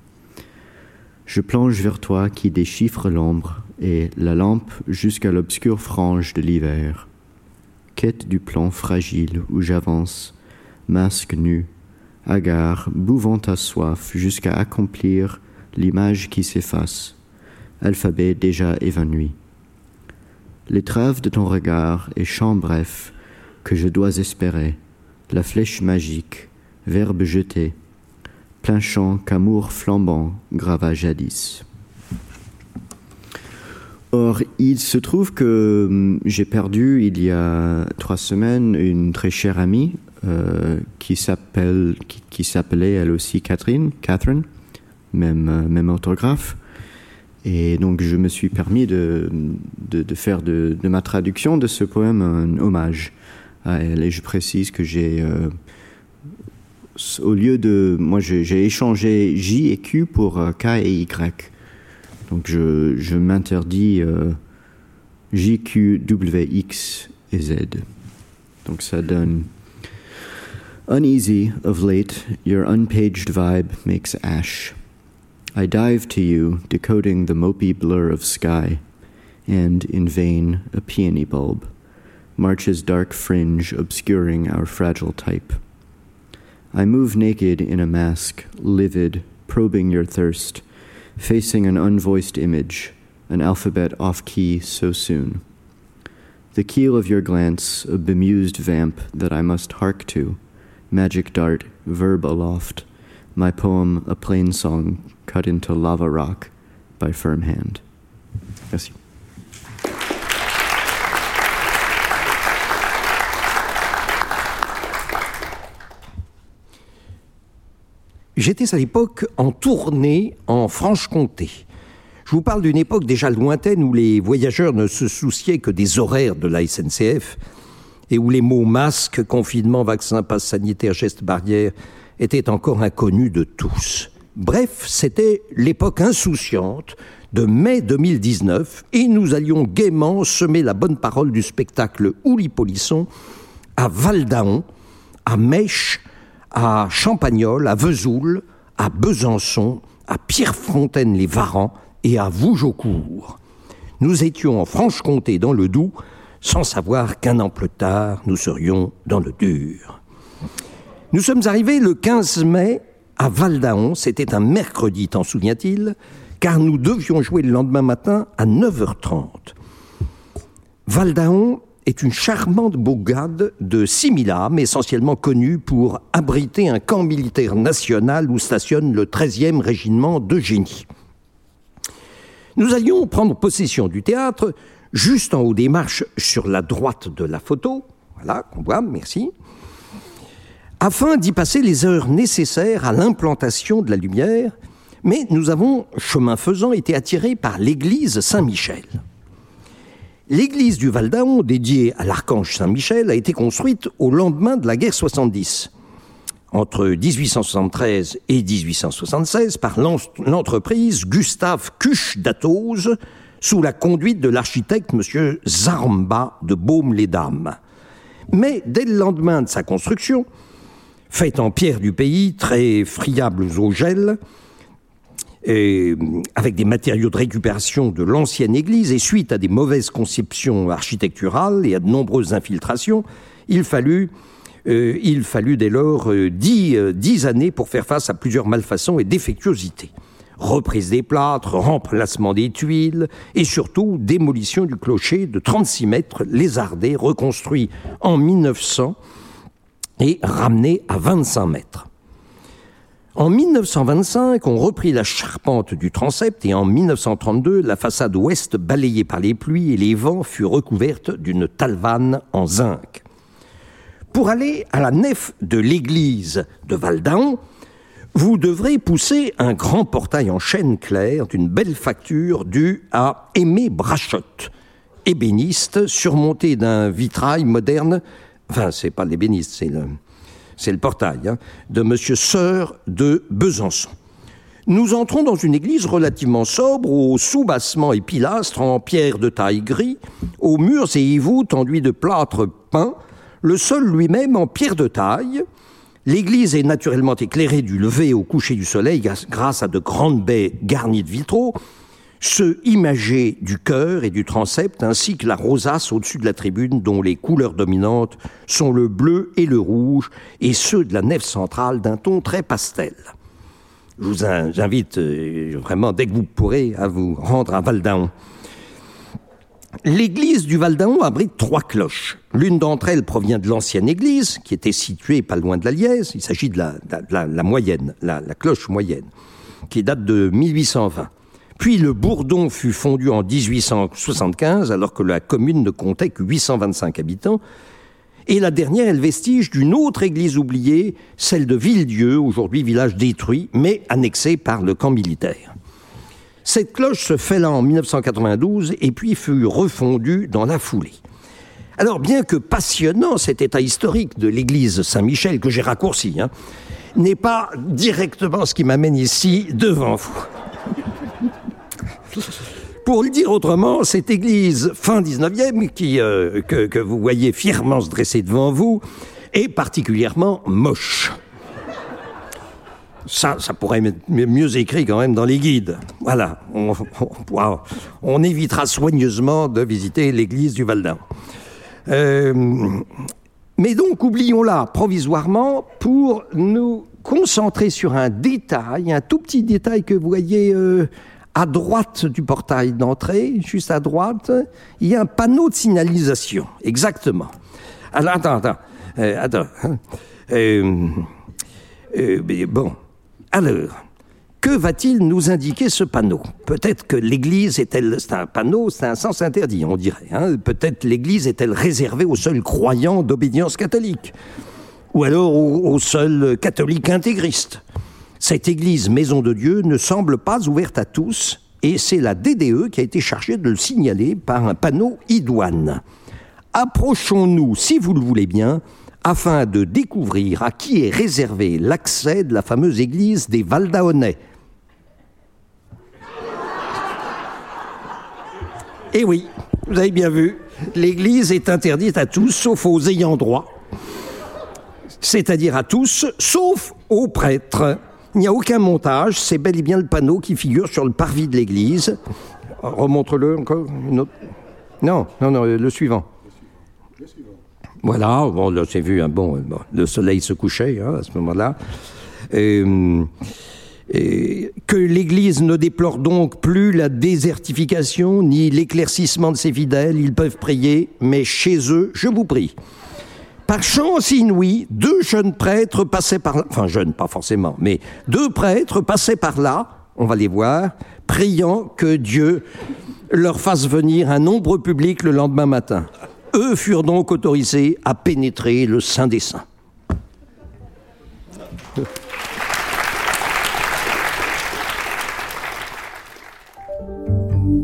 Je plonge vers toi qui déchiffre l'ombre et la lampe jusqu'à l'obscure frange de l'hiver. Quête du plan fragile où j'avance, masque nu, hagard, bouvant ta soif jusqu'à accomplir l'image qui s'efface, alphabet déjà évanoui. L'étrave de ton regard est champ bref que je dois espérer, la flèche magique, verbe jeté, plein champ qu'amour flambant grava jadis. Or, il se trouve que hum, j'ai perdu il y a trois semaines une très chère amie euh, qui s'appelle qui, s'appelait elle aussi Catherine, Catherine, même euh, même orthographe. Et donc je me suis permis de, de, faire de, ma traduction de ce poème un hommage à elle. Et je précise que j'ai, euh, au lieu de, moi j'ai échangé J et Q pour K et Y. Donc je, je m'interdis euh, J, Q, W, X et Z. Donc ça donne Uneasy of late, your unpaged vibe makes ash. I dive to you, decoding the mopey blur of sky, and, in vain, a peony bulb, March's dark fringe obscuring our fragile type. I move naked in a mask, livid, probing your thirst, facing an unvoiced image, an alphabet off key so soon. The keel of your glance, a bemused vamp that I must hark to, magic dart, verb aloft, my poem, a plain song cut into lava rock by firm hand. Merci. J'étais à l'époque en tournée en Franche-Comté. Je vous parle d'une époque déjà lointaine où les voyageurs ne se souciaient que des horaires de la SNCF et où les mots masque, confinement, vaccin, passe sanitaire, geste barrière étaient encore inconnus de tous. Bref, c'était l'époque insouciante de mai 2019 et nous allions gaiement semer la bonne parole du spectacle Ouli Polisson à Valdaon, à Mèche, à Champagnol, à Vesoul, à Besançon, à Pierrefontaine-les-Varans et à Vougeaucourt. Nous étions en Franche-Comté dans le Doubs, sans savoir qu'un an plus tard, nous serions dans le dur. Nous sommes arrivés le 15 mai à Valdaon, c'était un mercredi, t'en souviens-t-il Car nous devions jouer le lendemain matin à 9h30. Valdaon est une charmante bourgade de 6000 âmes, essentiellement connue pour abriter un camp militaire national où stationne le 13e régiment de génie. Nous allions prendre possession du théâtre juste en haut des marches sur la droite de la photo, voilà, qu'on voit, merci, afin d'y passer les heures nécessaires à l'implantation de la lumière, mais nous avons, chemin faisant, été attirés par l'église Saint-Michel. L'église du Val d'Aon, dédiée à l'archange Saint-Michel, a été construite au lendemain de la guerre 70, entre 1873 et 1876, par l'entreprise Gustave Cuche d'Athos, sous la conduite de l'architecte M. Zaramba de Baume-les-Dames. Mais dès le lendemain de sa construction, faite en pierre du pays, très friable au gel, et avec des matériaux de récupération de l'ancienne église, et suite à des mauvaises conceptions architecturales et à de nombreuses infiltrations, il fallut, euh, il fallut dès lors euh, dix, euh, dix années pour faire face à plusieurs malfaçons et défectuosités. Reprise des plâtres, remplacement des tuiles et surtout démolition du clocher de 36 mètres lézardé, reconstruit en 1900 et ramené à 25 mètres. En 1925, on reprit la charpente du transept et en 1932, la façade ouest balayée par les pluies et les vents fut recouverte d'une talvane en zinc. Pour aller à la nef de l'église de Valdaon, vous devrez pousser un grand portail en chêne clair d'une belle facture due à Aimé Brachotte, ébéniste surmonté d'un vitrail moderne. Enfin, c'est pas l'ébéniste, c'est le, c'est le portail, hein, de M. Sœur de Besançon. Nous entrons dans une église relativement sobre, aux sous-bassements et pilastres en pierre de taille gris, aux murs et voûtes enduits de plâtre peint, le sol lui-même en pierre de taille. L'église est naturellement éclairée du lever au coucher du soleil grâce à de grandes baies garnies de vitraux, ceux imagés du chœur et du transept, ainsi que la rosace au-dessus de la tribune, dont les couleurs dominantes sont le bleu et le rouge, et ceux de la nef centrale d'un ton très pastel. Je vous invite euh, vraiment, dès que vous pourrez, à vous rendre à Valdaon. L'église du Valdaon abrite trois cloches. L'une d'entre elles provient de l'ancienne église, qui était située pas loin de la Liège. Il s'agit de la, moyenne, la, la, cloche moyenne, qui date de 1820 Puis le Bourdon fut fondu en 1875, alors que la commune ne comptait que 825 habitants. Et la dernière est le vestige d'une autre église oubliée, celle de Villedieu, aujourd'hui village détruit, mais annexé par le camp militaire. Cette cloche se fait là en 1992 et puis fut refondue dans la foulée. Alors, bien que passionnant cet état historique de l'église Saint-Michel, que j'ai raccourci, hein, n'est pas directement ce qui m'amène ici devant vous. Pour le dire autrement, cette église fin 19e, qui, euh, que, vous voyez fièrement se dresser devant vous, est particulièrement moche. Ça, ça pourrait être mieux écrit quand même dans les guides. Voilà, on, évitera soigneusement de visiter l'église du Val d'Ain. Euh, mais donc, oublions-la provisoirement pour nous concentrer sur un détail, un tout petit détail que vous voyez euh, à droite du portail d'entrée, juste à droite, il y a un panneau de signalisation. Exactement. Alors, attends, attends. Euh, attends. Euh, euh, bon. Alors, que va-t-il nous indiquer ce panneau? Peut-être que l'Église est-elle... C'est un panneau, c'est un sens interdit, on dirait. Hein Peut-être l'Église est-elle réservée aux seuls croyants d'obédience catholique? Ou alors aux seuls catholiques intégristes Cette Église Maison de Dieu ne semble pas ouverte à tous, et c'est la DDE qui a été chargée de le signaler par un panneau idoine. Approchons-nous, si vous le voulez bien, afin de découvrir à qui est réservé l'accès de la fameuse église des Valdaonnais. Eh oui, vous avez bien vu, l'église est interdite à tous, sauf aux ayants droit. C'est-à-dire à tous, sauf aux prêtres. Il n'y a aucun montage, c'est bel et bien le panneau qui figure sur le parvis de l'église. Remontre-le encore. Une autre. Non, non, non, le suivant. Voilà, bon, là, vu, un bon, le soleil se couchait hein, à ce moment-là. Euh, que l'Église ne déplore donc plus la désertification ni l'éclaircissement de ses fidèles, ils peuvent prier, mais chez eux, je vous prie. Par chance inouïe, deux jeunes prêtres passaient par là, enfin jeunes, pas forcément, mais deux prêtres passaient par là, on va les voir, priant que Dieu leur fasse venir un nombre public le lendemain matin. Eux furent donc autorisés à pénétrer le Saint des Saints.